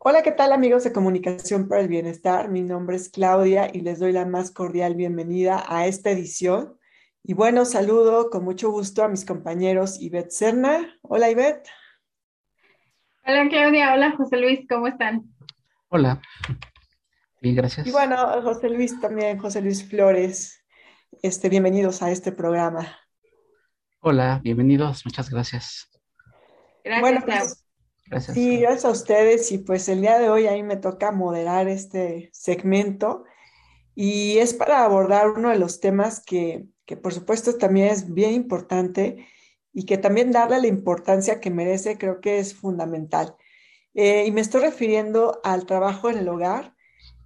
Hola, ¿qué tal amigos de Comunicación para el Bienestar? Mi nombre es Claudia y les doy la más cordial bienvenida a esta edición. Y bueno, saludo con mucho gusto a mis compañeros Ivette Serna. Hola, Ivette. Hola, Claudia. Hola, José Luis. ¿Cómo están? Hola. Bien, gracias. Y bueno, José Luis también, José Luis Flores. Este, bienvenidos a este programa. Hola, bienvenidos. Muchas gracias. Gracias, Bueno, pues, Gracias. Sí, gracias a ustedes y pues el día de hoy a mí me toca moderar este segmento y es para abordar uno de los temas que, que por supuesto también es bien importante y que también darle la importancia que merece creo que es fundamental. Eh, y me estoy refiriendo al trabajo en el hogar,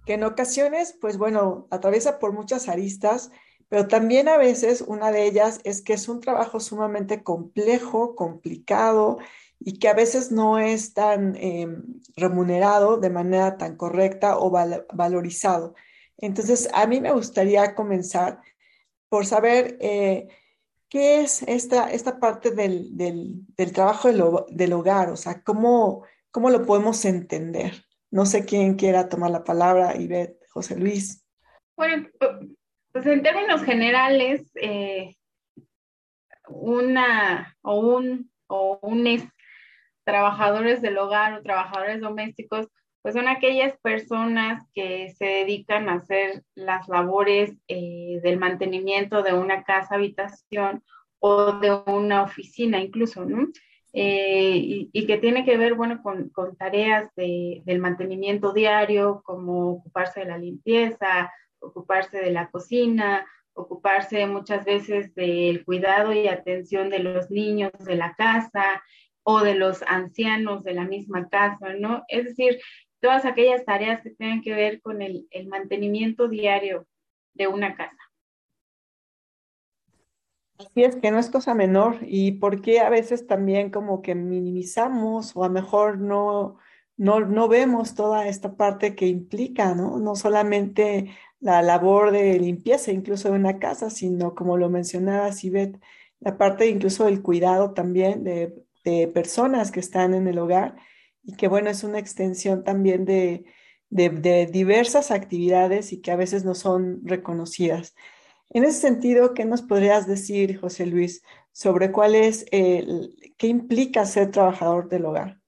que en ocasiones pues bueno, atraviesa por muchas aristas, pero también a veces una de ellas es que es un trabajo sumamente complejo, complicado y que a veces no es tan eh, remunerado de manera tan correcta o val valorizado. Entonces, a mí me gustaría comenzar por saber eh, qué es esta, esta parte del, del, del trabajo del, hogar, o sea, cómo, cómo lo podemos entender. No sé quién quiera tomar la palabra, Ivette, José Luis. Bueno, pues en términos generales, eh, una o un o unes trabajadores del hogar o trabajadores domésticos, pues son aquellas personas que se dedican a hacer las labores eh, del mantenimiento de una casa, habitación o de una oficina incluso, ¿no? Eh, y, que tiene que ver, bueno, con, tareas de, del mantenimiento diario, como ocuparse de la limpieza, ocuparse de la cocina, ocuparse muchas veces del cuidado y atención de los niños de la casa, o de los ancianos de la misma casa, ¿no? Es decir, todas aquellas tareas que tienen que ver con el, el mantenimiento diario de una casa. Así es que no es cosa menor y por qué a veces también como que minimizamos o a lo mejor no, no, no vemos toda esta parte que implica, ¿no? No solamente la labor de limpieza incluso de una casa, sino como lo mencionaba Sibet, la parte incluso del cuidado también de de personas que están en el hogar y que bueno, es una extensión también de, de, diversas actividades y que a veces no son reconocidas. En ese sentido, ¿qué nos podrías decir, José Luis, sobre cuál es, el, qué implica ser trabajador del hogar?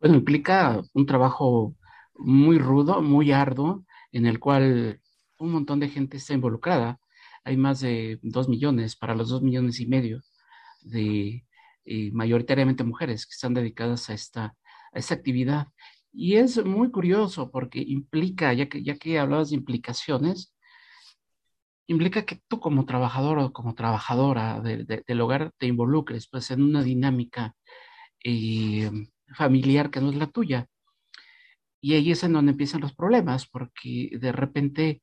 Bueno, implica un trabajo muy rudo, muy arduo, en el cual un montón de gente está involucrada. Hay más de dos millones, para los dos millones y medio de, y mayoritariamente mujeres que están dedicadas a esta, a esta actividad. Y es muy curioso porque implica, ya que, ya que hablabas de implicaciones, implica que tú como trabajador o como trabajadora de, del hogar te involucres pues en una dinámica eh, familiar que no es la tuya. Y ahí es en donde empiezan los problemas, porque de repente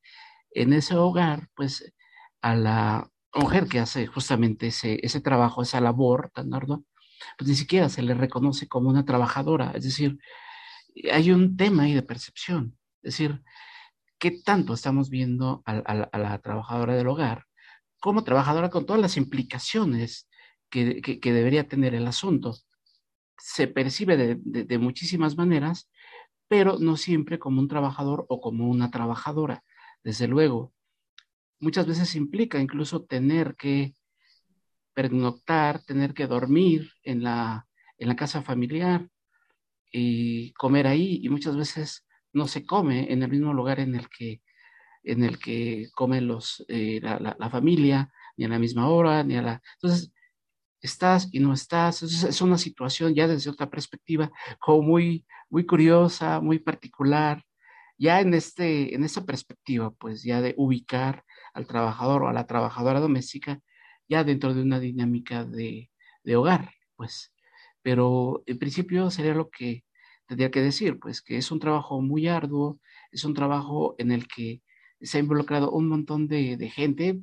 en ese hogar, pues a la, mujer que hace justamente ese, ese trabajo, esa labor tan ardua, pues ni siquiera se le reconoce como una trabajadora. Es decir, hay un tema ahí de percepción. Es decir, ¿qué tanto estamos viendo a, a, a la trabajadora del hogar como trabajadora con todas las implicaciones que, que, que debería tener el asunto? Se percibe de, de, de muchísimas maneras, pero no siempre como un trabajador o como una trabajadora. Desde luego, muchas veces implica incluso tener que pernoctar, tener que dormir en la, en la casa familiar y comer ahí y muchas veces no se come en el mismo lugar en el que, en el que comen los, eh, la, la, familia, ni a la misma hora, ni a la... Entonces, estás y no estás. Entonces, es una situación ya desde otra perspectiva como muy, muy curiosa, muy particular. Ya en, este, en esta perspectiva, pues ya de ubicar al trabajador o a la trabajadora doméstica ya dentro de una dinámica de, de hogar, pues. Pero en principio sería lo que tendría que decir, pues que es un trabajo muy arduo, es un trabajo en el que se ha involucrado un montón de, de gente,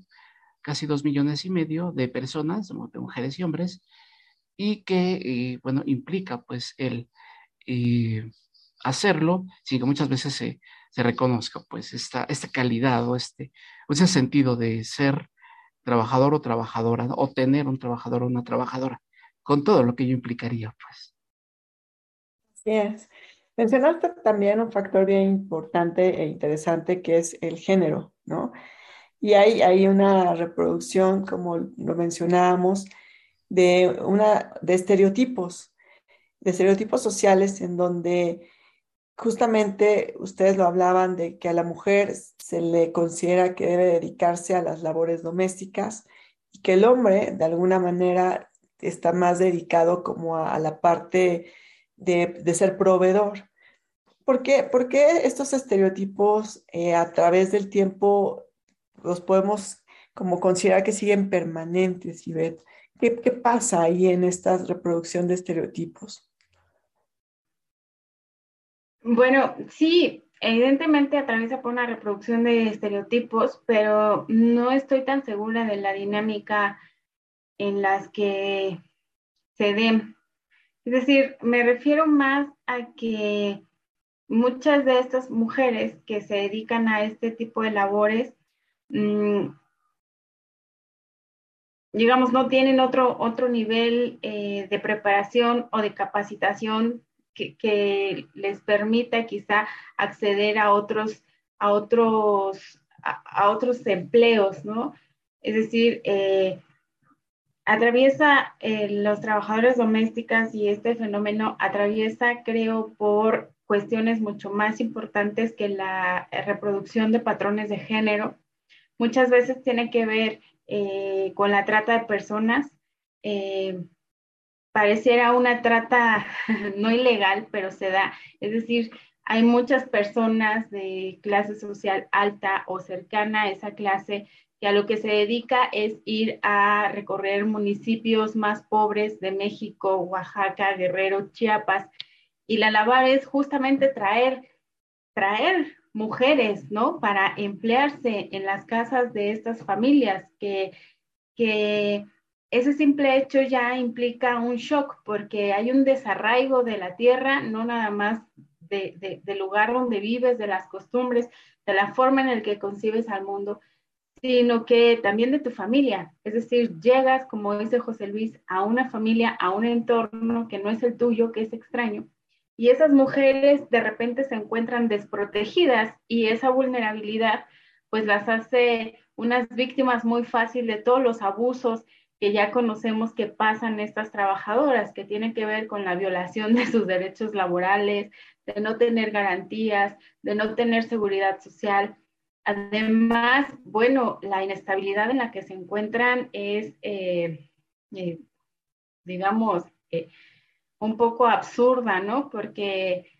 casi dos millones y medio de personas, de mujeres y hombres, y que, eh, bueno, implica pues el eh, hacerlo sin que muchas veces se, se reconozca pues esta, esta calidad o este, ese sentido de ser trabajador o trabajadora, o tener un trabajador o una trabajadora, con todo lo que ello implicaría, pues. Así es. Mencionaste también un factor bien importante e interesante que es el género, ¿no? Y hay, hay una reproducción, como lo mencionábamos, de, una, de estereotipos, de estereotipos sociales en donde justamente ustedes lo hablaban de que a la mujer se le considera que debe dedicarse a las labores domésticas y que el hombre de alguna manera está más dedicado como a, la parte de, ser proveedor. ¿Por qué, estos estereotipos eh, a través del tiempo los podemos como considerar que siguen permanentes, Ivette? ¿Qué, ¿Qué pasa ahí en esta reproducción de estereotipos? Bueno, sí, evidentemente atraviesa por una reproducción de estereotipos, pero no estoy tan segura de la dinámica en las que se den. Es decir, me refiero más a que muchas de estas mujeres que se dedican a este tipo de labores, mm, digamos, no tienen otro, otro nivel eh, de preparación o de capacitación que, les permita quizá acceder a otros, a otros, a, otros empleos, ¿no? Es decir, eh, atraviesa eh, los trabajadores domésticas y este fenómeno atraviesa, creo, por cuestiones mucho más importantes que la reproducción de patrones de género. Muchas veces tiene que ver eh, con la trata de personas. Eh, pareciera una trata no ilegal, pero se da. Es decir, hay muchas personas de clase social alta o cercana a esa clase que a lo que se dedica es ir a recorrer municipios más pobres de México, Oaxaca, Guerrero, Chiapas. Y la labor es justamente traer, traer mujeres, ¿no? Para emplearse en las casas de estas familias que, que ese simple hecho ya implica un shock porque hay un desarraigo de la tierra, no nada más del lugar donde vives, de las costumbres, de la forma en la que concibes al mundo, sino que también de tu familia. Es decir, llegas, como dice José Luis, a una familia, a un entorno que no es el tuyo, que es extraño. Y esas mujeres de repente se encuentran desprotegidas y esa vulnerabilidad pues las hace unas víctimas muy fácil de todos los abusos que ya conocemos que pasan estas trabajadoras, que tienen que ver con la violación de sus derechos laborales, de no tener garantías, de no tener seguridad social. Además, bueno, la inestabilidad en la que se encuentran es, eh, eh, digamos, eh, un poco absurda, ¿no? Porque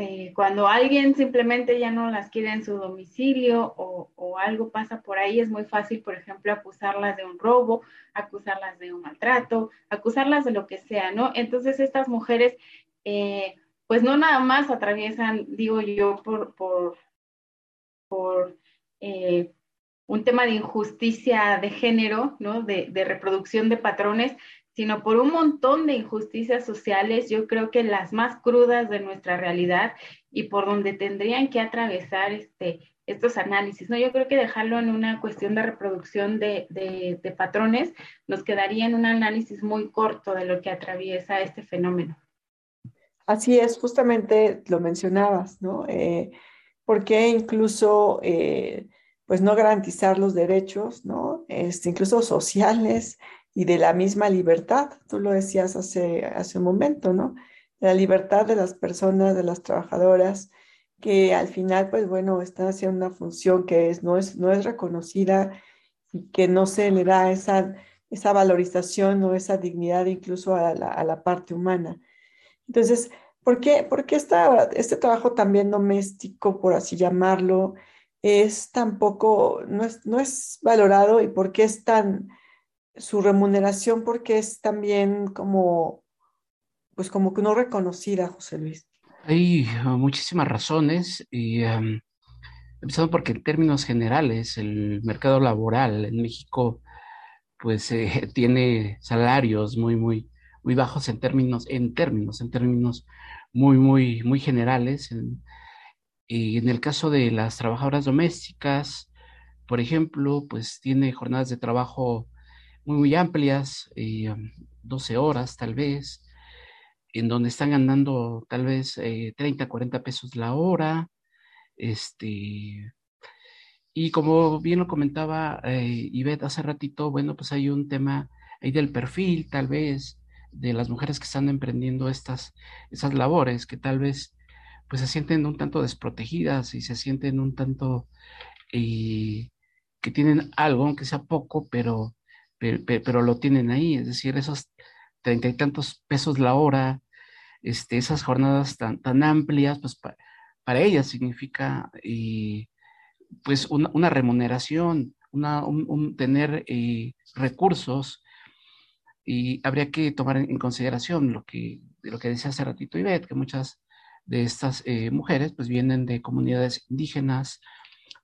eh, cuando alguien simplemente ya no las quiere en su domicilio o, algo pasa por ahí, es muy fácil, por ejemplo, acusarlas de un robo, acusarlas de un maltrato, acusarlas de lo que sea, ¿no? Entonces estas mujeres, eh, pues no nada más atraviesan, digo yo, por, eh, un tema de injusticia de género, ¿no? De reproducción de patrones, sino por un montón de injusticias sociales, yo creo que las más crudas de nuestra realidad y por donde tendrían que atravesar este, estos análisis. ¿no? Yo creo que dejarlo en una cuestión de reproducción de, de, patrones nos quedaría en un análisis muy corto de lo que atraviesa este fenómeno. Así es, justamente lo mencionabas, ¿no? Eh, ¿Por qué incluso, eh, pues, no garantizar los derechos, ¿no? Este, incluso sociales, y de la misma libertad, tú lo decías hace, hace un momento, ¿no? la libertad de las personas, de las trabajadoras, que al final, pues bueno, están haciendo una función que es, no, es, no es reconocida y que no se le da esa, esa valorización o esa dignidad incluso a la, a la parte humana. Entonces, ¿por qué, por qué este trabajo también doméstico, por así llamarlo, es tan poco, no es, no es valorado y por qué es tan su remuneración porque es también como, pues como que no reconocida, José Luis. Hay uh, muchísimas razones y empezando porque en términos generales el mercado laboral en México pues eh, tiene salarios muy, muy, muy bajos en términos, en términos, en términos muy, muy, muy generales. y en el caso de las trabajadoras domésticas, por ejemplo, pues tiene jornadas de trabajo muy, amplias, 12 eh, horas tal vez, en donde están ganando tal vez 30, eh, 40 pesos la hora, este, y como bien lo comentaba eh, Ivette hace ratito, bueno, pues hay un tema ahí del perfil, tal vez, de las mujeres que están emprendiendo estas, esas labores, que tal vez pues se sienten un tanto desprotegidas y se sienten un tanto eh, que tienen algo, aunque sea poco, pero, pero, lo tienen ahí, es decir, esos treinta y tantos pesos la hora, este, esas jornadas tan, tan amplias, pues para ellas significa eh, pues una, remuneración, una, un, tener eh, recursos y habría que tomar en consideración lo que, lo que decía hace ratito Ivette, que muchas de estas eh, mujeres pues vienen de comunidades indígenas,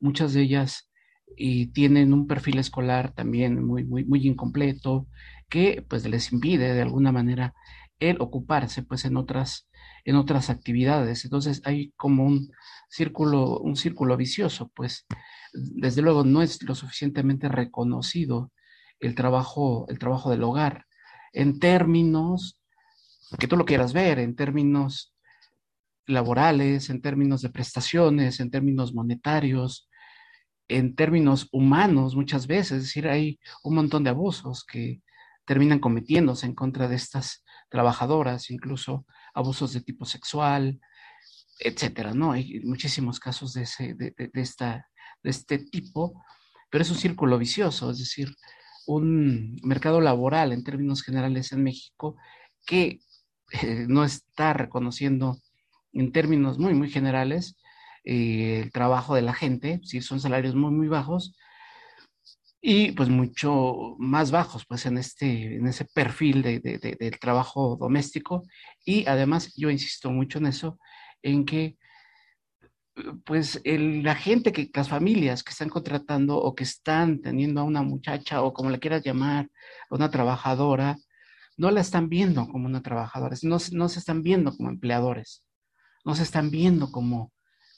muchas de ellas y tienen un perfil escolar también muy, muy, muy incompleto, que pues les impide de alguna manera el ocuparse pues en otras, en otras actividades. Entonces hay como un círculo, un círculo vicioso, pues desde luego no es lo suficientemente reconocido el trabajo, el trabajo del hogar en términos que tú lo quieras ver, en términos laborales, en términos de prestaciones, en términos monetarios, en términos humanos muchas veces, es decir, hay un montón de abusos que terminan cometiéndose en contra de estas trabajadoras, incluso abusos de tipo sexual, etcétera, ¿no? Hay muchísimos casos de, ese, de, de este tipo, pero es un círculo vicioso, es decir, un mercado laboral en términos generales en México que eh, no está reconociendo en términos muy, muy generales eh, el trabajo de la gente, si son salarios muy, muy bajos y pues mucho más bajos pues en, este, en ese perfil de, del trabajo doméstico. Y además yo insisto mucho en eso, en que pues la gente que, las familias que están contratando o que están teniendo a una muchacha o como la quieras llamar, a una trabajadora, no la están viendo como una trabajadora, no, no se están viendo como empleadores, no se están viendo como,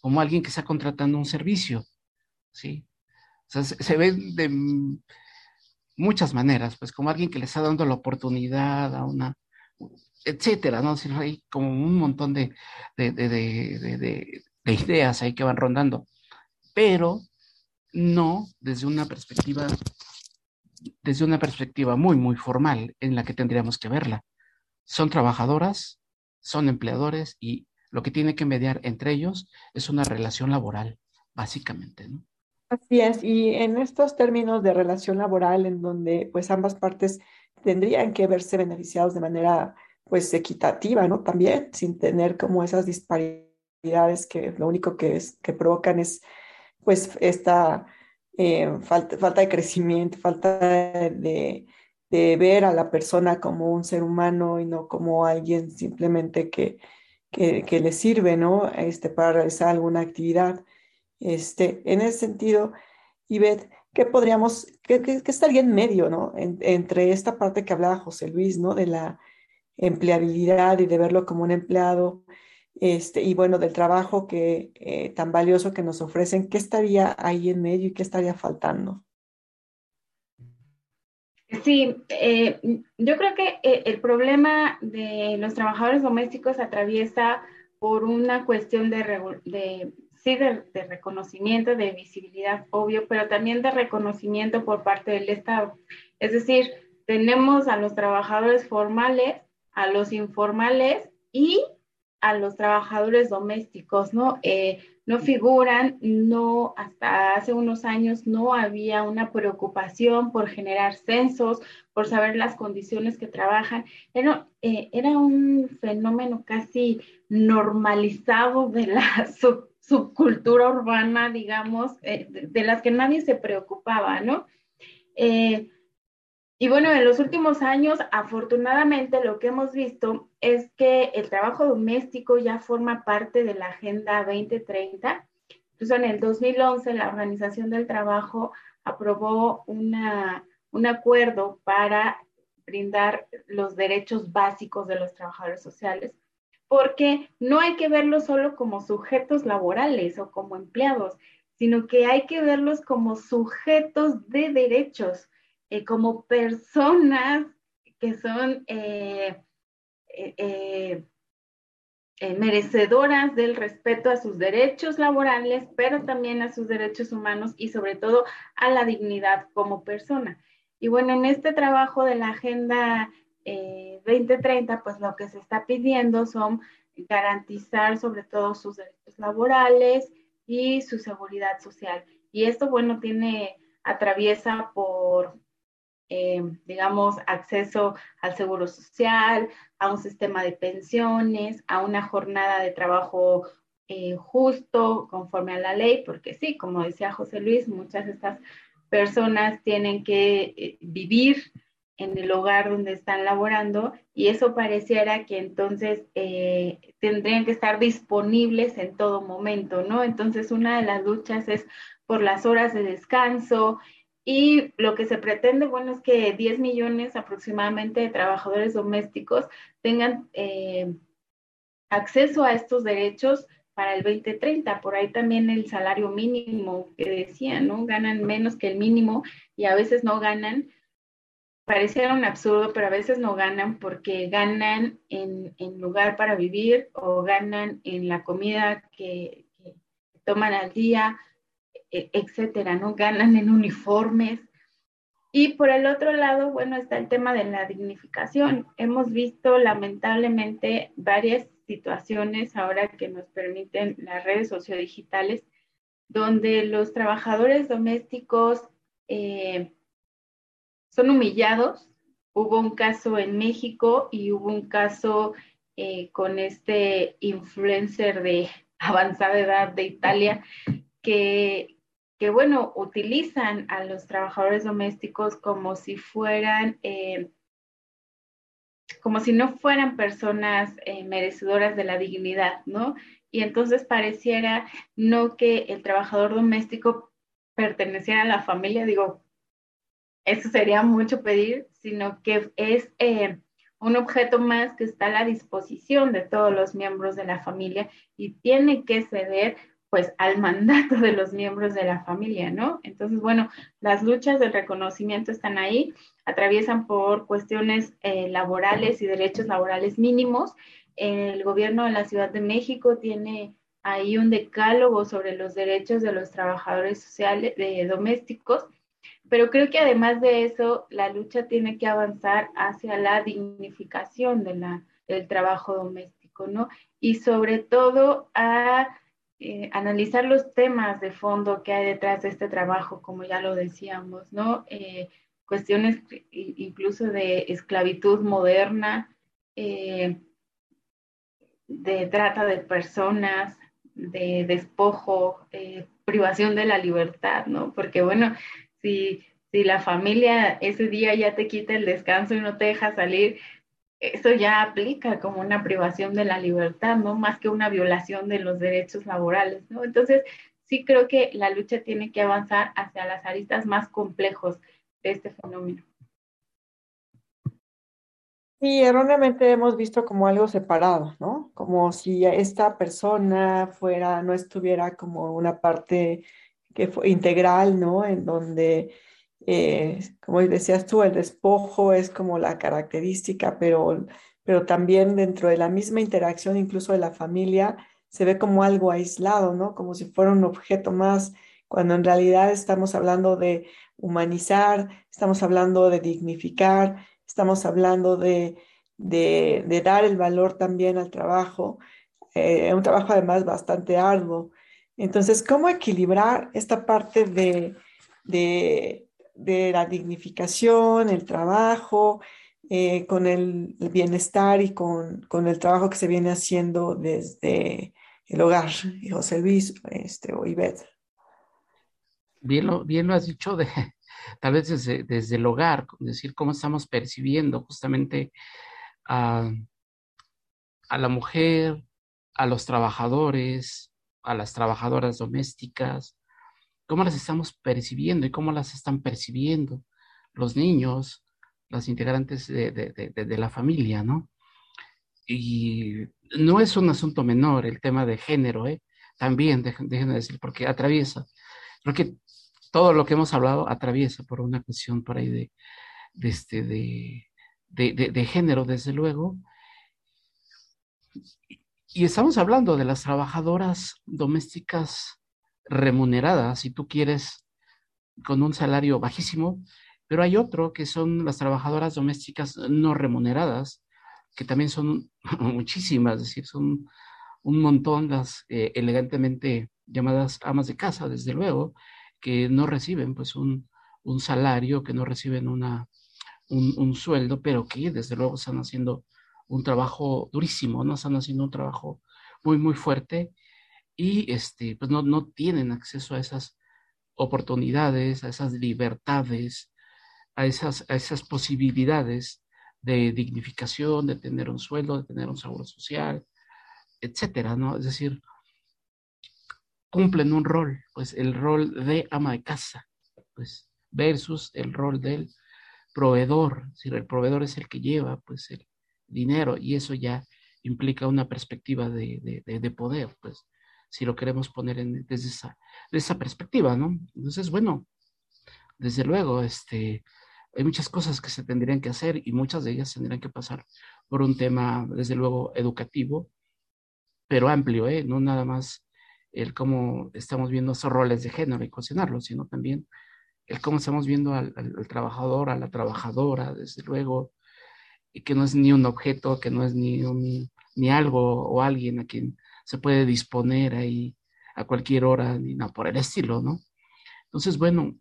como alguien que está contratando un servicio, ¿sí? O sea, se, ve de muchas maneras, pues como alguien que le está dando la oportunidad a una, etcétera, ¿no? hay como un montón de, de, ideas ahí que van rondando, pero no desde una perspectiva, desde una perspectiva muy, muy formal en la que tendríamos que verla. Son trabajadoras, son empleadores y lo que tiene que mediar entre ellos es una relación laboral, básicamente, ¿no? Así es, y en estos términos de relación laboral en donde pues ambas partes tendrían que verse beneficiados de manera pues equitativa, ¿no? También, sin tener como esas disparidades que lo único que, es, que provocan es pues esta eh, falta, falta de crecimiento, falta de, de, ver a la persona como un ser humano y no como alguien simplemente que, que, le sirve, ¿no? Este, para realizar alguna actividad. Este, en ese sentido, Ivette, ¿qué podríamos, qué, qué, estaría en medio, ¿no? entre esta parte que hablaba José Luis, ¿no? De la empleabilidad y de verlo como un empleado, este, y bueno, del trabajo que, eh, tan valioso que nos ofrecen, ¿qué estaría ahí en medio y qué estaría faltando? Sí, eh, yo creo que eh, el problema de los trabajadores domésticos atraviesa por una cuestión de, sí, de, reconocimiento, de visibilidad, obvio, pero también de reconocimiento por parte del Estado. Es decir, tenemos a los trabajadores formales, a los informales y a los trabajadores domésticos, ¿no? Eh, no figuran, no, hasta hace unos años no había una preocupación por generar censos, por saber las condiciones que trabajan. Era, eh, era un fenómeno casi normalizado de la subcultura urbana, digamos, eh, de, las que nadie se preocupaba, ¿no? Eh, y bueno, en los últimos años, afortunadamente, lo que hemos visto es que el trabajo doméstico ya forma parte de la Agenda 2030. Incluso en el 2011, la Organización del Trabajo aprobó una, un acuerdo para brindar los derechos básicos de los trabajadores sociales, porque no hay que verlos solo como sujetos laborales o como empleados, sino que hay que verlos como sujetos de derechos eh, como personas que son, eh, eh, merecedoras del respeto a sus derechos laborales, pero también a sus derechos humanos y sobre todo a la dignidad como persona. Y bueno, en este trabajo de la Agenda 2030, pues lo que se está pidiendo son garantizar sobre todo sus derechos laborales y su seguridad social. Y esto, bueno, tiene, atraviesa por, eh, digamos, acceso al seguro social, a un sistema de pensiones, a una jornada de trabajo eh, justo, conforme a la ley, porque sí, como decía José Luis, muchas de estas personas tienen que eh, vivir en el hogar donde están laborando y eso pareciera que entonces eh, tendrían que estar disponibles en todo momento, ¿no? Entonces una de las luchas es por las horas de descanso y lo que se pretende, bueno, es que 10 millones aproximadamente de trabajadores domésticos tengan eh, acceso a estos derechos para el 2030. Por ahí también el salario mínimo que decían, ¿no? Ganan menos que el mínimo y a veces no ganan pareciera un absurdo, pero a veces no ganan porque ganan en, lugar para vivir o ganan en la comida que, toman al día, etcétera, ¿no? Ganan en uniformes. Y por el otro lado, bueno, está el tema de la dignificación. Hemos visto lamentablemente varias situaciones ahora que nos permiten las redes sociodigitales, donde los trabajadores domésticos eh, son humillados. Hubo un caso en México y hubo un caso eh, con este influencer de avanzada edad de Italia que, que bueno, utilizan a los trabajadores domésticos como si fueran, eh, como si no fueran personas eh, merecedoras de la dignidad, ¿no? Y entonces pareciera no que el trabajador doméstico perteneciera a la familia, digo, eso sería mucho pedir, sino que es eh, un objeto más que está a la disposición de todos los miembros de la familia y tiene que ceder pues al mandato de los miembros de la familia, ¿no? Entonces, bueno, las luchas del reconocimiento están ahí, atraviesan por cuestiones eh, laborales y derechos laborales mínimos. El gobierno de la Ciudad de México tiene ahí un decálogo sobre los derechos de los trabajadores sociales, de domésticos, pero creo que además de eso, la lucha tiene que avanzar hacia la dignificación de la, del trabajo doméstico, ¿no? Y sobre todo a eh, analizar los temas de fondo que hay detrás de este trabajo, como ya lo decíamos, ¿no? Eh, cuestiones incluso de esclavitud moderna, eh, de trata de personas, de despojo, privación de la libertad, ¿no? Porque bueno, si, si la familia ese día ya te quita el descanso y no te deja salir, eso ya aplica como una privación de la libertad, ¿no? Más que una violación de los derechos laborales, ¿no? Entonces, sí creo que la lucha tiene que avanzar hacia las aristas más complejos de este fenómeno. Sí, erróneamente hemos visto como algo separado, ¿no? Como si esta persona fuera, no estuviera como una parte que fue integral, ¿no? En donde, eh, como decías tú, el despojo es como la característica, pero, pero también dentro de la misma interacción, incluso de la familia, se ve como algo aislado, ¿no? Como si fuera un objeto más, cuando en realidad estamos hablando de humanizar, estamos hablando de dignificar, estamos hablando de, de, dar el valor también al trabajo, eh, un trabajo además bastante arduo. Entonces, ¿cómo equilibrar esta parte de, la dignificación, el trabajo, eh, con el, bienestar y con, el trabajo que se viene haciendo desde el hogar, José Luis este, o Ivette? Bien lo, bien lo has dicho, de, tal vez desde, desde el hogar, es decir, cómo estamos percibiendo justamente a, a la mujer, a los trabajadores, a las trabajadoras domésticas, cómo las estamos percibiendo y cómo las están percibiendo los niños, las integrantes de, la familia, ¿no? Y no es un asunto menor el tema de género, ¿eh? También, déjenme decir, porque atraviesa, creo que todo lo que hemos hablado atraviesa por una cuestión por ahí de, de, este, de, de género, desde luego, Y estamos hablando de las trabajadoras domésticas remuneradas, si tú quieres, con un salario bajísimo, pero hay otro que son las trabajadoras domésticas no remuneradas, que también son muchísimas, es decir, son un montón las eh, elegantemente llamadas amas de casa, desde luego, que no reciben pues un, un salario, que no reciben una, un, un, sueldo, pero que desde luego están haciendo un trabajo durísimo, ¿no? Están haciendo un trabajo muy, muy fuerte y este, pues no, no tienen acceso a esas oportunidades, a esas libertades, a esas, a esas posibilidades de dignificación, de tener un sueldo, de tener un seguro social, etcétera, ¿no? Es decir, cumplen un rol, pues el rol de ama de casa, pues versus el rol del proveedor, es decir, el proveedor es el que lleva, pues el, dinero y eso ya implica una perspectiva de, de, poder, pues si lo queremos poner en, desde esa, esa perspectiva, ¿no? Entonces, bueno, desde luego, este, hay muchas cosas que se tendrían que hacer y muchas de ellas tendrían que pasar por un tema, desde luego, educativo, pero amplio, ¿eh? No nada más el cómo estamos viendo esos roles de género y cuestionarlos, sino también el cómo estamos viendo al, al trabajador, a la trabajadora, desde luego, y que no es ni un objeto, que no es ni, un, ni algo o alguien a quien se puede disponer ahí a cualquier hora, ni nada por el estilo, ¿no? Entonces, bueno,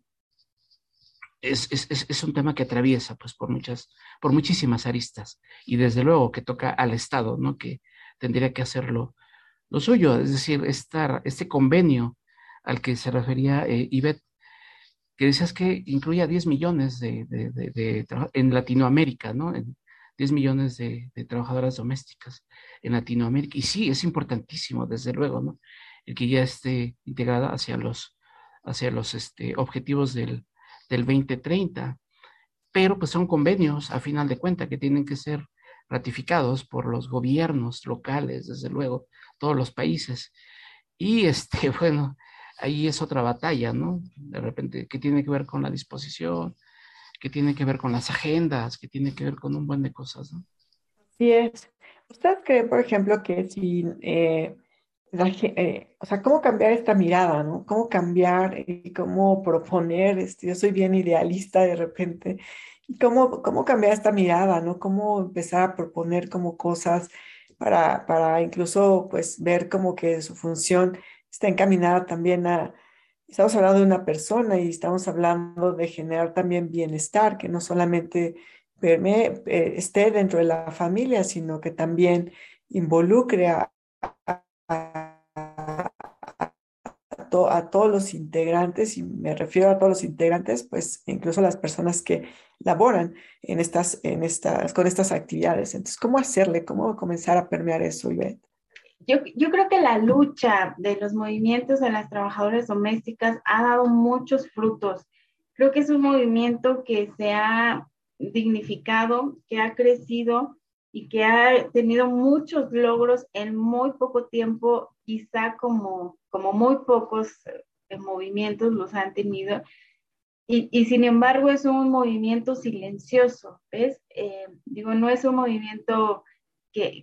es, es, es, un tema que atraviesa pues por muchas, por muchísimas aristas y desde luego que toca al Estado, ¿no? Que tendría que hacerlo lo suyo, es decir, estar, este convenio al que se refería eh, Ivette, que decías que incluía 10 millones de, de, de, en Latinoamérica, ¿no? 10 millones de, trabajadoras domésticas en Latinoamérica. Y sí, es importantísimo, desde luego, ¿no? El que ya esté integrada hacia los, hacia los este, objetivos del, del 2030. Pero pues son convenios, a final de cuentas, que tienen que ser ratificados por los gobiernos locales, desde luego, todos los países. Y este, bueno, ahí es otra batalla, ¿no? De repente, que tiene que ver con la disposición, que tiene que ver con las agendas, que tiene que ver con un buen de cosas, ¿no? Así es. ¿Usted cree, por ejemplo, que si, eh, eh, o sea, cómo cambiar esta mirada, ¿no? ¿Cómo cambiar y cómo proponer, este, yo soy bien idealista de repente, y cómo, cómo cambiar esta mirada, ¿no? Cómo empezar a proponer como cosas para, para incluso, pues, ver como que su función está encaminada también a, estamos hablando de una persona y estamos hablando de generar también bienestar, que no solamente eh, esté dentro de la familia, sino que también involucre a, todos los integrantes, y me refiero a todos los integrantes, pues incluso las personas que laboran en estas, en estas, con estas actividades. Entonces, ¿cómo hacerle? ¿Cómo comenzar a permear eso, Ivette? Yo, yo, creo que la lucha de los movimientos de las trabajadoras domésticas ha dado muchos frutos. Creo que es un movimiento que se ha dignificado, que ha crecido y que ha tenido muchos logros en muy poco tiempo, quizá como, como muy pocos eh, movimientos los han tenido. Y, y, sin embargo es un movimiento silencioso, ¿ves? Eh, digo, no es un movimiento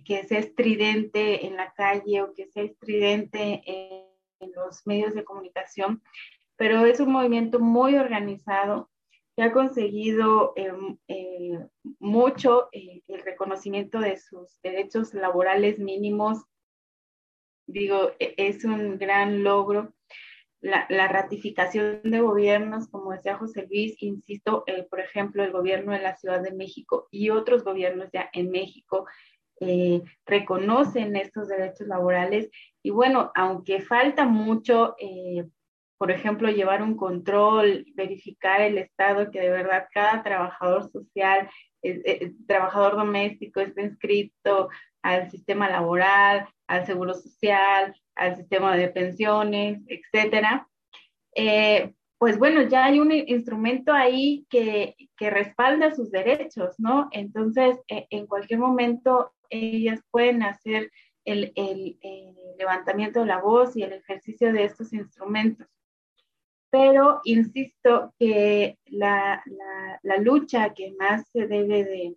que, sea estridente en la calle o que sea estridente en, los medios de comunicación, pero es un movimiento muy organizado que ha conseguido em, eh, mucho eh, el reconocimiento de sus derechos laborales mínimos. Digo, e, es un gran logro. La, ratificación de gobiernos, como decía José Luis, insisto, eh, por ejemplo, el gobierno de la Ciudad de México y otros gobiernos ya en México eh, reconocen estos derechos laborales. Y bueno, aunque falta mucho, eh, por ejemplo, llevar un control, verificar el estado que de verdad cada trabajador social, eh, trabajador doméstico esté inscrito al sistema laboral, al seguro social, al sistema de pensiones, etcétera. Pues bueno, ya hay un instrumento ahí que, respalda sus derechos, ¿no? Entonces, en cualquier momento ellas pueden hacer el, levantamiento de la voz y el ejercicio de estos instrumentos. Pero insisto que la, lucha que más se debe de,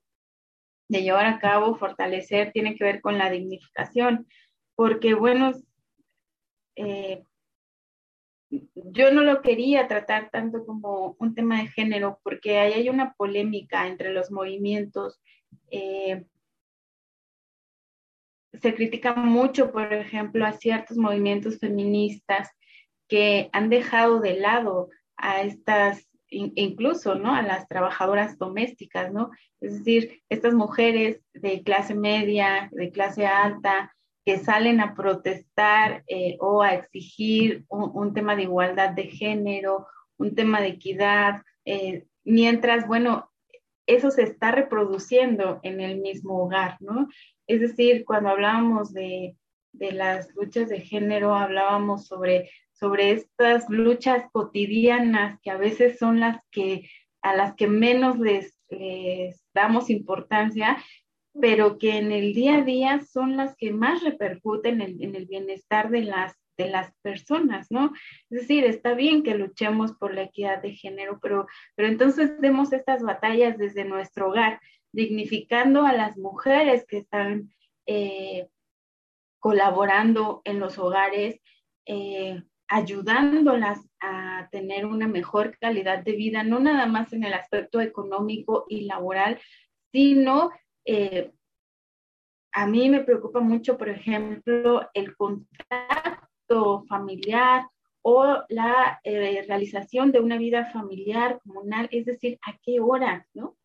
de llevar a cabo, fortalecer, tiene que ver con la dignificación, porque bueno, eh, yo no lo quería tratar tanto como un tema de género, porque ahí hay una polémica entre los movimientos. Eh, se critica mucho, por ejemplo, a ciertos movimientos feministas que han dejado de lado a estas, incluso, ¿no? A las trabajadoras domésticas, ¿no? Es decir, estas mujeres de clase media, de clase alta, que salen a protestar eh, o a exigir un, tema de igualdad de género, un tema de equidad, eh, mientras, bueno, eso se está reproduciendo en el mismo hogar, ¿no? Es decir, cuando hablábamos de, de las luchas de género, hablábamos sobre, sobre estas luchas cotidianas que a veces son las que a las que menos les, les damos importancia pero que en el día a día son las que más repercuten en, el bienestar de las, de las personas, ¿no? Es decir, está bien que luchemos por la equidad de género, pero, pero entonces demos estas batallas desde nuestro hogar, dignificando a las mujeres que están eh, colaborando en los hogares, eh, ayudándolas a tener una mejor calidad de vida, no nada más en el aspecto económico y laboral, sino eh, a mí me preocupa mucho, por ejemplo, el contacto familiar o la eh, realización de una vida familiar comunal, es decir, a qué hora, ¿no?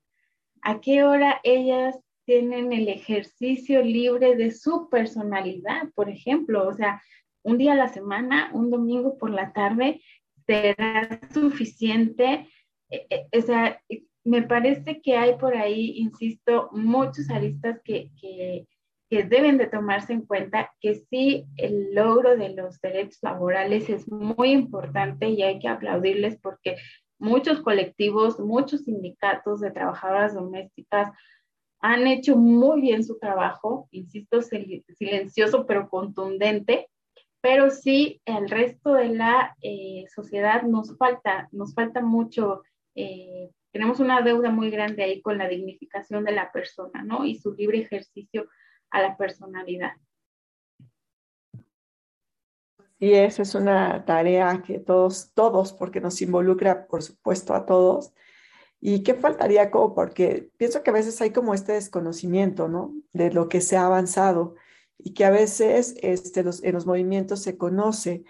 A qué hora ellas tienen el ejercicio libre de su personalidad, por ejemplo, o sea, un día a la semana, un domingo por la tarde, será suficiente. Eh, o sea, me parece que hay por ahí, insisto, muchos aristas que, que, deben de tomarse en cuenta, que sí, el logro de los derechos laborales es muy importante y hay que aplaudirles porque muchos colectivos, muchos sindicatos de trabajadoras domésticas han hecho muy bien su trabajo, insisto, silencioso pero contundente, pero sí el resto de la eh, sociedad nos falta, nos falta mucho eh, tenemos una deuda muy grande ahí con la dignificación de la persona, ¿no? Y su libre ejercicio a la personalidad. Y esa es una tarea que todos, todos, porque nos involucra, por supuesto, a todos. ¿Y qué faltaría como? Porque pienso que a veces hay como este desconocimiento, ¿no? De lo que se ha avanzado y que a veces este, los, en los movimientos se conoce,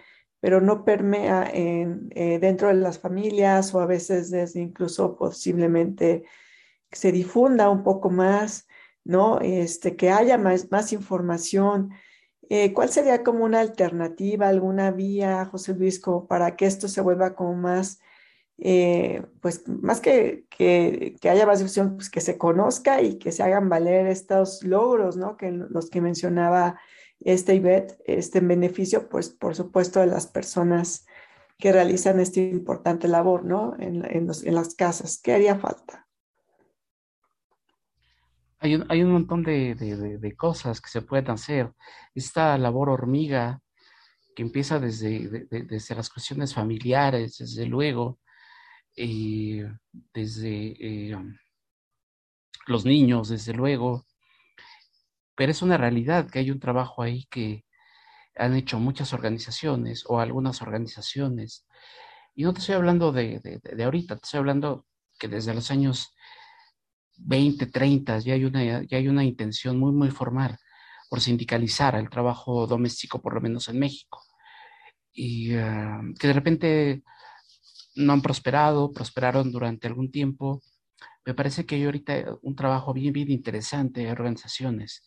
pero no permea en, eh, dentro de las familias o a veces desde incluso posiblemente se difunda un poco más, ¿no? Este, que haya más, más información. Eh, ¿Cuál sería como una alternativa, alguna vía, José Luis, para que esto se vuelva como más, eh, pues más que, que, que, haya más difusión, pues que se conozca y que se hagan valer estos logros, ¿no? Que los que mencionaba este IBET, este beneficio, pues por supuesto de las personas que realizan esta importante labor, ¿no? En, en, las casas. ¿Qué haría falta? Hay un, hay un montón de, de, cosas que se pueden hacer. Esta labor hormiga que empieza desde, desde las cuestiones familiares, desde luego, y desde eh, los niños, desde luego, pero es una realidad que hay un trabajo ahí que han hecho muchas organizaciones o algunas organizaciones. Y no te estoy hablando de, de, ahorita, te estoy hablando que desde los años 20, 30 ya hay una, ya hay una intención muy, muy formal por sindicalizar el trabajo doméstico, por lo menos en México. Y ah, que de repente no han prosperado, prosperaron durante algún tiempo. Me parece que hay ahorita un trabajo bien, bien interesante de organizaciones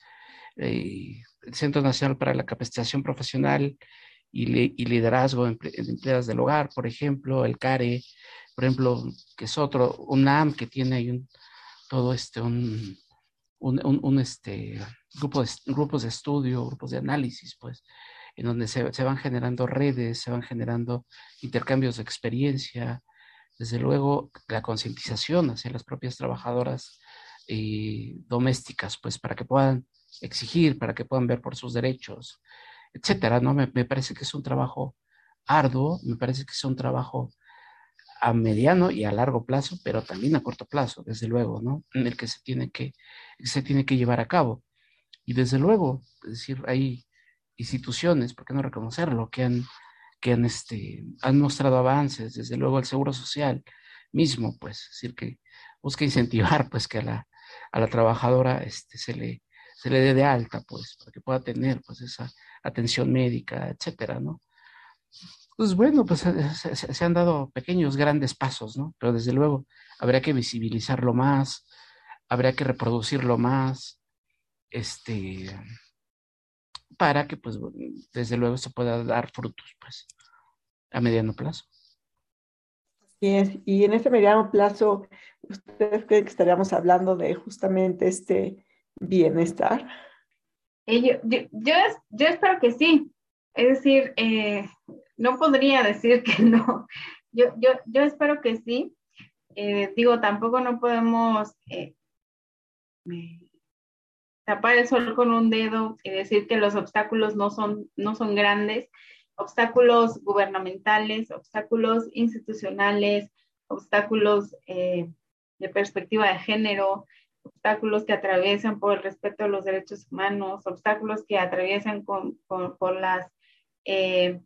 eh, el Centro Nacional para la Capacitación Profesional y, Liderazgo en, Empleadas del Hogar, por ejemplo, el CARE, por ejemplo, que es otro, UNAM, que tiene ahí un, todo este, un, un, este, grupo de, grupos de estudio, grupos de análisis, pues, en donde se, se, van generando redes, se van generando intercambios de experiencia, desde luego la concientización hacia las propias trabajadoras eh, domésticas, pues para que puedan exigir para que puedan ver por sus derechos, etcétera, ¿no? Me, parece que es un trabajo arduo, me parece que es un trabajo a mediano y a largo plazo, pero también a corto plazo, desde luego, ¿no? En el que se tiene que, se tiene que llevar a cabo. Y desde luego, es decir, hay instituciones, ¿por qué no reconocerlo?, que han, que han, este, han mostrado avances, desde luego el Seguro Social mismo, pues, es decir, que busca incentivar, pues, que a la, a la trabajadora este, se, le, se le dé de alta, pues, para que pueda tener, pues, esa atención médica, etcétera, ¿no? Pues bueno, pues se, han dado pequeños, grandes pasos, ¿no? Pero desde luego habría que visibilizarlo más, habría que reproducirlo más, este, para que, pues, desde luego se pueda dar frutos, pues, a mediano plazo. Así es. Y en ese mediano plazo, ¿ustedes creen que estaríamos hablando de justamente este bienestar? Eh, yo, yo, espero que sí. Es decir, eh, no podría decir que no. Yo, yo, yo espero que sí. Eh, digo, tampoco no podemos tapar el sol con un dedo y decir que los obstáculos no son, no son grandes, obstáculos gubernamentales, obstáculos institucionales, obstáculos eh, de perspectiva de género, obstáculos que atraviesan por el respeto a los derechos humanos, obstáculos que atraviesan con, por las eh,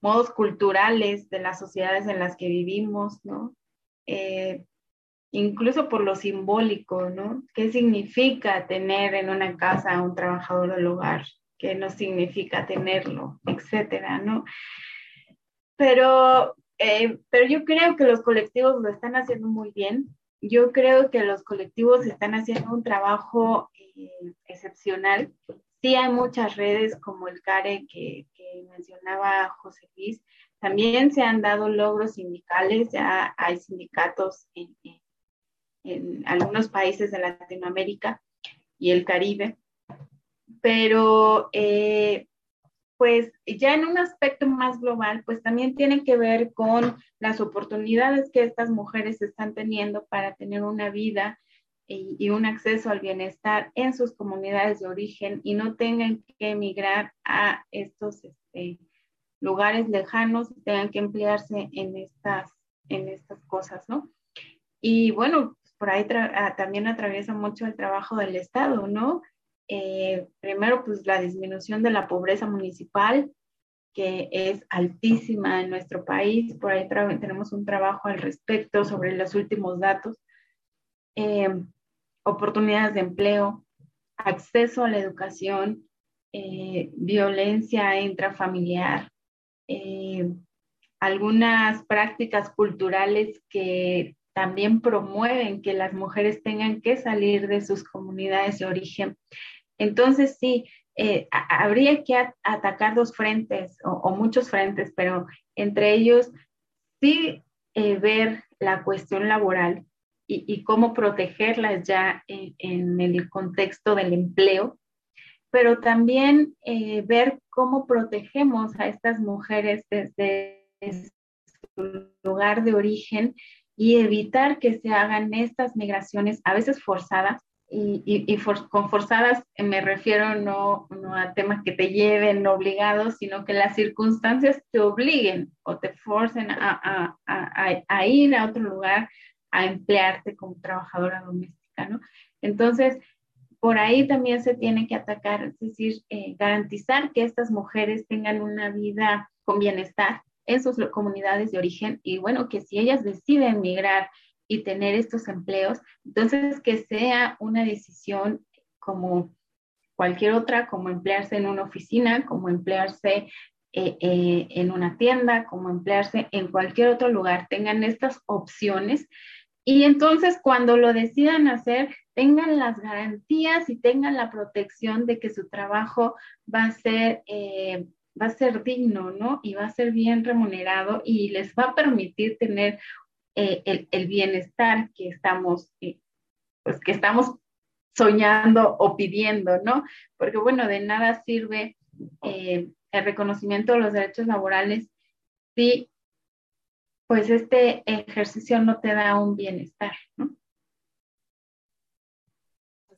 modos culturales de las sociedades en las que vivimos, ¿no? Eh, incluso por lo simbólico, ¿no? ¿Qué significa tener en una casa a un trabajador del hogar? ¿Qué no significa tenerlo? Etcétera, ¿no? Pero, eh, pero yo creo que los colectivos lo están haciendo muy bien. Yo creo que los colectivos están haciendo un trabajo eh, excepcional. Sí hay muchas redes como el CARE que, mencionaba José Luis. También se han dado logros sindicales, ya hay sindicatos en, en algunos países de Latinoamérica y el Caribe, pero eh, pues ya en un aspecto más global, pues también tiene que ver con las oportunidades que estas mujeres están teniendo para tener una vida y, un acceso al bienestar en sus comunidades de origen y no tengan que emigrar a estos este, lugares lejanos tengan que emplearse en estas, en estas cosas, ¿no? Y bueno, por ahí ah, también atraviesa mucho el trabajo del Estado, ¿no? Eh, primero, pues la disminución de la pobreza municipal, que es altísima en nuestro país. Por ahí tenemos un trabajo al respecto sobre los últimos datos. Eh, oportunidades de empleo, acceso a la educación, eh, violencia intrafamiliar, algunas prácticas culturales que también promueven que las mujeres tengan que salir de sus comunidades de origen. Entonces, sí, eh, habría que atacar dos frentes o, muchos frentes, pero entre ellos sí eh, ver la cuestión laboral y, cómo protegerlas ya en, el contexto del empleo, pero también eh, ver cómo protegemos a estas mujeres desde su lugar de origen y evitar que se hagan estas migraciones a veces forzadas. Y, y, con forzadas me refiero no, no, a temas que te lleven obligados, sino que las circunstancias te obliguen o te forcen a, a, a, a ir a otro lugar a emplearte como trabajadora doméstica, ¿no? Entonces, por ahí también se tiene que atacar, es decir, eh, garantizar que estas mujeres tengan una vida con bienestar, en sus comunidades de origen y bueno, que si ellas deciden migrar y tener estos empleos, entonces que sea una decisión como cualquier otra, como emplearse en una oficina, como emplearse eh, eh, en una tienda, como emplearse en cualquier otro lugar, tengan estas opciones y entonces cuando lo decidan hacer, tengan las garantías y tengan la protección de que su trabajo va a ser eh, va a ser digno, ¿no? Y va a ser bien remunerado y les va a permitir tener eh, el, bienestar que estamos, eh, pues que estamos soñando o pidiendo, ¿no? Porque bueno, de nada sirve eh, el reconocimiento de los derechos laborales si pues este ejercicio no te da un bienestar, ¿no?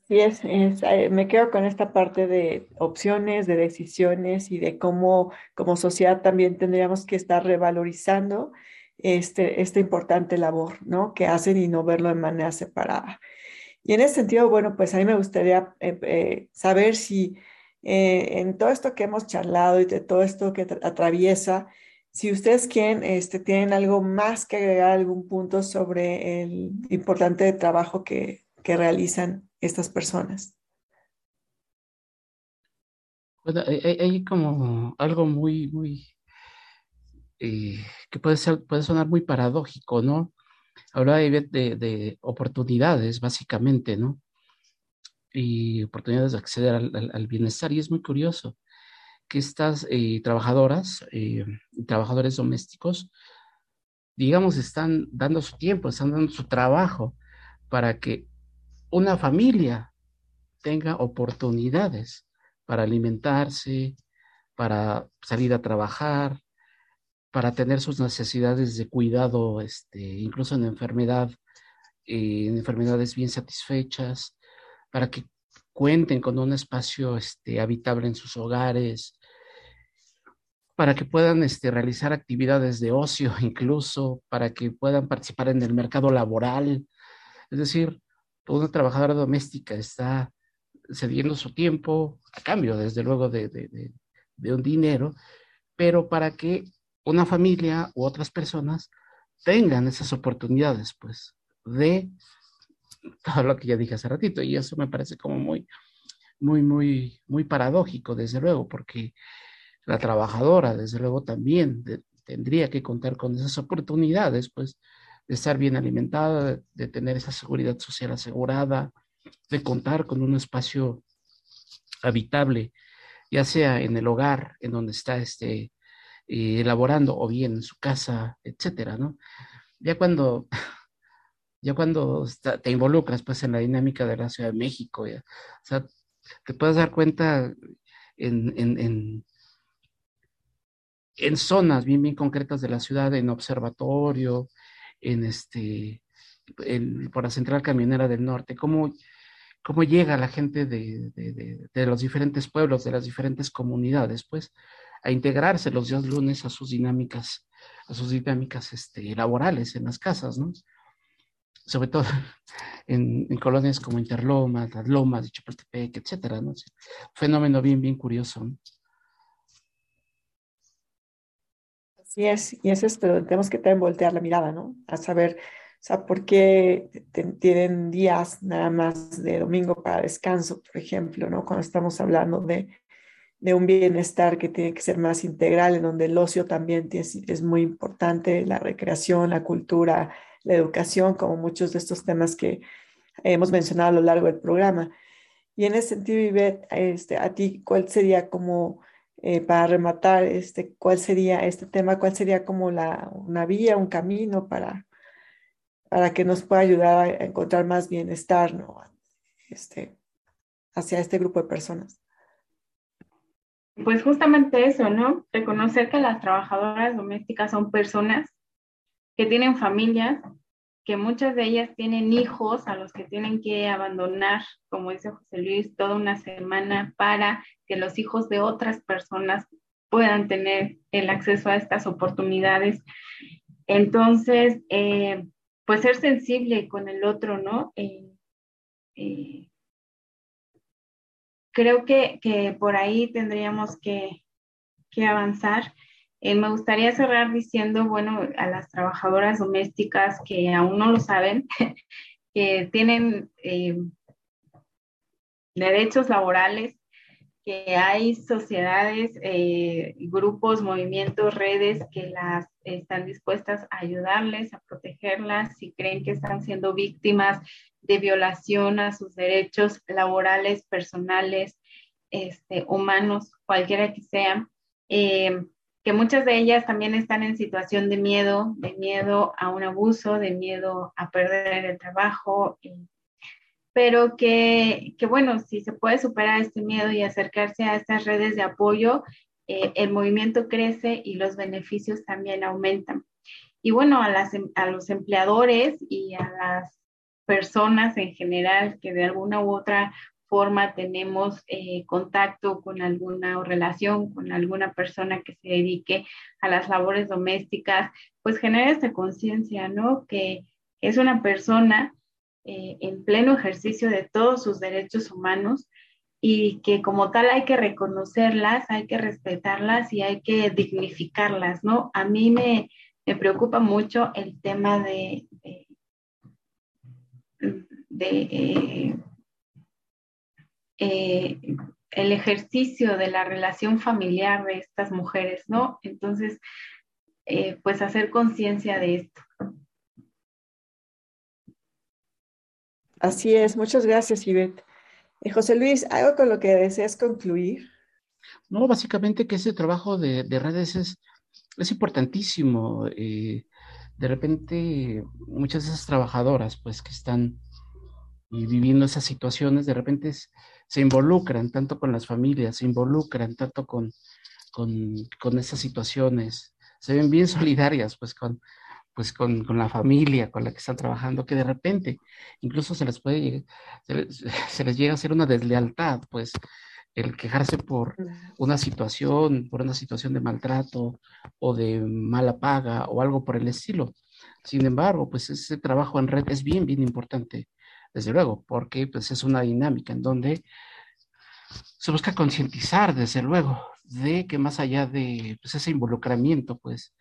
Sí, es, eh, me quedo con esta parte de opciones, de decisiones y de cómo como sociedad también tendríamos que estar revalorizando este, esta importante labor, ¿no? Que hacen y no verlo de manera separada. Y en ese sentido, bueno, pues a mí me gustaría eh, eh, saber si eh, en todo esto que hemos charlado y de todo esto que atraviesa, si ustedes quieren, este, tienen algo más que agregar, algún punto sobre el importante trabajo que, que realizan estas personas. Bueno, hay, como algo muy, muy, eh, que puede, ser, puede sonar muy paradójico, ¿no? Hablaba de, de, oportunidades, básicamente, ¿no? Y oportunidades de acceder al, bienestar. Y es muy curioso que estas eh, trabajadoras y eh, trabajadores domésticos, digamos, están dando su tiempo, están dando su trabajo para que una familia tenga oportunidades para alimentarse, para salir a trabajar, para tener sus necesidades de cuidado, este, incluso en enfermedad, eh, en enfermedades bien satisfechas, para que cuenten con un espacio este, habitable en sus hogares, para que puedan este, realizar actividades de ocio incluso, para que puedan participar en el mercado laboral. Es decir, una trabajadora doméstica está cediendo su tiempo a cambio, desde luego, de, un dinero, pero para que una familia u otras personas tengan esas oportunidades, pues, de todo lo que ya dije hace ratito. Y eso me parece como muy, muy, muy, muy paradójico, desde luego, porque la trabajadora, desde luego, también tendría que contar con esas oportunidades, pues, de estar bien alimentada, de tener esa seguridad social asegurada, de contar con un espacio habitable, ya sea en el hogar en donde está este, eh, elaborando o bien en su casa, etcétera, ¿no? Ya cuando, ya cuando te involucras pues en la dinámica de la Ciudad de México, o sea, te puedes dar cuenta en, en, en, en zonas bien, bien concretas de la ciudad, en observatorio, en este, por la central camionera del norte, cómo, cómo llega la gente de, de, los diferentes pueblos, de las diferentes comunidades, pues, a integrarse los días lunes a sus dinámicas, a sus dinámicas este, laborales en las casas, ¿no? Sobre todo en, en colonias como Interlomas, Las Lomas de Chapultepec, etcétera, ¿no? Fenómeno bien, bien curioso. ¿no? Sí es, y es esto, tenemos que también voltear la mirada, ¿no? A saber, o por qué tienen días nada más de domingo para descanso, por ejemplo, ¿no? Cuando estamos hablando de, de un bienestar que tiene que ser más integral, en donde el ocio también es, es muy importante, la recreación, la cultura, la educación, como muchos de estos temas que hemos mencionado a lo largo del programa. Y en ese sentido, Ivette, este, a ti, ¿cuál sería como eh, para rematar, este, ¿cuál sería este tema? ¿Cuál sería como la, una vía, un camino para, para que nos pueda ayudar a encontrar más bienestar ¿no? este, hacia este grupo de personas? Pues justamente eso, ¿no? Reconocer que las trabajadoras domésticas son personas que tienen familias, que muchas de ellas tienen hijos a los que tienen que abandonar, como dice José Luis, toda una semana para que los hijos de otras personas puedan tener el acceso a estas oportunidades. Entonces, eh, pues ser sensible con el otro, ¿no? Eh, eh, creo que, que, por ahí tendríamos que, que avanzar. Eh, me gustaría cerrar diciendo, bueno, a las trabajadoras domésticas que aún no lo saben, que tienen eh, derechos laborales, que hay sociedades, eh, grupos, movimientos, redes que las están dispuestas a ayudarles, a protegerlas si creen que están siendo víctimas de violación a sus derechos laborales, personales, este, humanos, cualquiera que sean que muchas de ellas también están en situación de miedo, de miedo a un abuso, de miedo a perder el trabajo, eh, pero que, que, bueno, si se puede superar este miedo y acercarse a estas redes de apoyo, eh, el movimiento crece y los beneficios también aumentan. Y bueno, a, las, em, a los empleadores y a las personas en general que de alguna u otra forma tenemos eh, contacto con alguna relación con alguna persona que se dedique a las labores domésticas, pues genera esta conciencia, ¿no? Que es una persona eh, en pleno ejercicio de todos sus derechos humanos y que como tal hay que reconocerlas, hay que respetarlas y hay que dignificarlas, ¿no? A mí me, preocupa mucho el tema de, de, eh, eh, el ejercicio de la relación familiar de estas mujeres, ¿no? Entonces, pues hacer conciencia de esto. Así es, muchas gracias, Ivette. José Luis, ¿algo con lo que deseas concluir? No, básicamente que ese trabajo de, redes es, es importantísimo. de repente, muchas de esas trabajadoras, pues, que están viviendo esas situaciones, de repente se involucran tanto con las familias, se involucran tanto con, con, esas situaciones, se ven bien solidarias pues con, pues con, la familia con la que están trabajando, que de repente incluso se les puede, se les, llega a hacer una deslealtad, pues el quejarse por una situación, por una situación de maltrato o de mala paga o algo por el estilo. Sin embargo, pues ese trabajo en red es bien, bien importante desde luego, porque pues, es una dinámica en donde se busca concientizar, desde luego, de que más allá de pues, ese involucramiento, pues,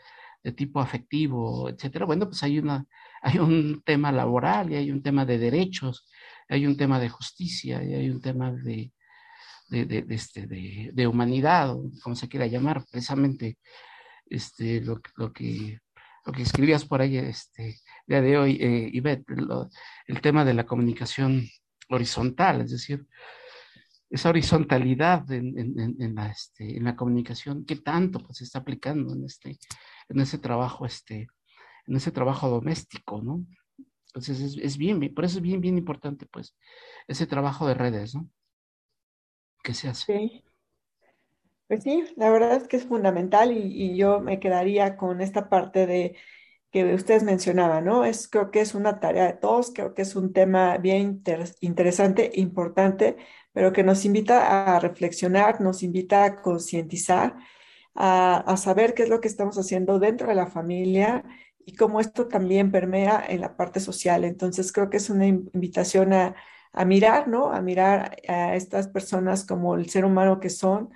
de tipo afectivo, etcétera, bueno, pues hay, una, hay un tema laboral y hay un tema de derechos, hay un tema de justicia y hay un tema de, de, este, de, humanidad, como se quiera llamar, precisamente este, lo, lo, que, lo que escribías por ahí este, día de hoy, eh, Ivette, el tema de la comunicación horizontal, es decir, esa horizontalidad en, este, la comunicación, ¿qué tanto pues, se está aplicando en, este, en ese trabajo, este, en ese trabajo doméstico, ¿no? Entonces es, bien, por eso es bien, bien importante, pues, ese trabajo de redes, ¿no? Que se hace. Sí. Pues sí, la verdad es que es fundamental y yo me quedaría con esta parte de que ustedes mencionaban, ¿no? Es, creo que es una tarea de todos, creo que es un tema bien interesante, importante, pero que nos invita a reflexionar, nos invita a concientizar, a, saber qué es lo que estamos haciendo dentro de la familia y cómo esto también permea en la parte social. Entonces, creo que es una invitación a, a mirar, ¿no? A mirar a estas personas como el ser humano que son,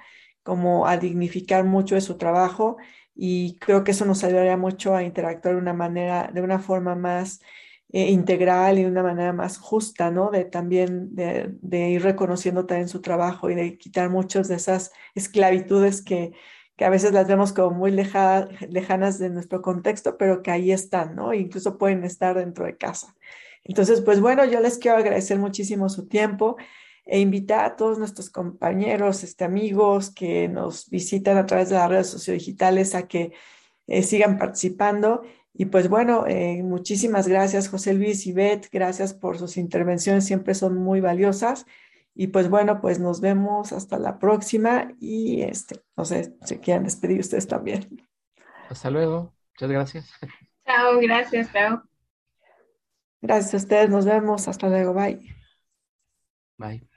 como a dignificar mucho de su trabajo y creo que eso nos ayudaría mucho a interactuar de una manera, de una forma más eh, integral y de una manera más justa, ¿no? De también de, ir reconociendo también su trabajo y de quitar muchas de esas esclavitudes que, que a veces las vemos como muy lejanas de nuestro contexto, pero que ahí están, ¿no? Incluso pueden estar dentro de casa. Entonces, pues bueno, yo les quiero agradecer muchísimo su tiempo e invitar a todos nuestros compañeros, este, amigos que nos visitan a través de las redes sociodigitales a que eh, sigan participando. Y pues bueno, eh, muchísimas gracias José Luis y Beth, gracias por sus intervenciones, siempre son muy valiosas. Y pues bueno, pues nos vemos hasta la próxima y este, no sé si quieren despedir ustedes también. Hasta luego, muchas gracias. Chao, gracias, chao. Gracias a ustedes, nos vemos, hasta luego, bye. Bye.